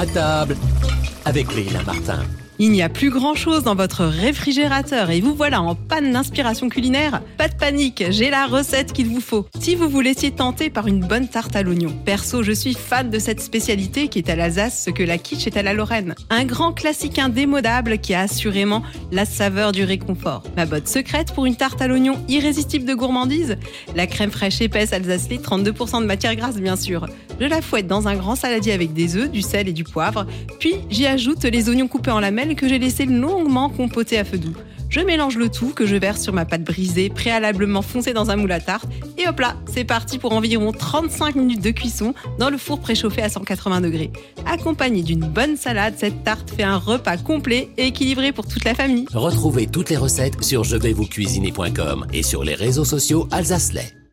À table avec Leila Martin. Il n'y a plus grand chose dans votre réfrigérateur et vous voilà en panne d'inspiration culinaire Pas de panique, j'ai la recette qu'il vous faut. Si vous vous laissiez tenter par une bonne tarte à l'oignon. Perso, je suis fan de cette spécialité qui est à l'Alsace ce que la quiche est à la Lorraine. Un grand classique indémodable qui a assurément la saveur du réconfort. Ma botte secrète pour une tarte à l'oignon irrésistible de gourmandise La crème fraîche épaisse alsace 32% de matière grasse bien sûr. Je la fouette dans un grand saladier avec des œufs, du sel et du poivre, puis j'y ajoute les oignons coupés en lamelles que j'ai laissé longuement compoter à feu doux. Je mélange le tout que je verse sur ma pâte brisée, préalablement foncée dans un moule à tarte, et hop là, c'est parti pour environ 35 minutes de cuisson dans le four préchauffé à 180 degrés. Accompagné d'une bonne salade, cette tarte fait un repas complet et équilibré pour toute la famille. Retrouvez toutes les recettes sur je vais vous cuisiner.com et sur les réseaux sociaux Alsace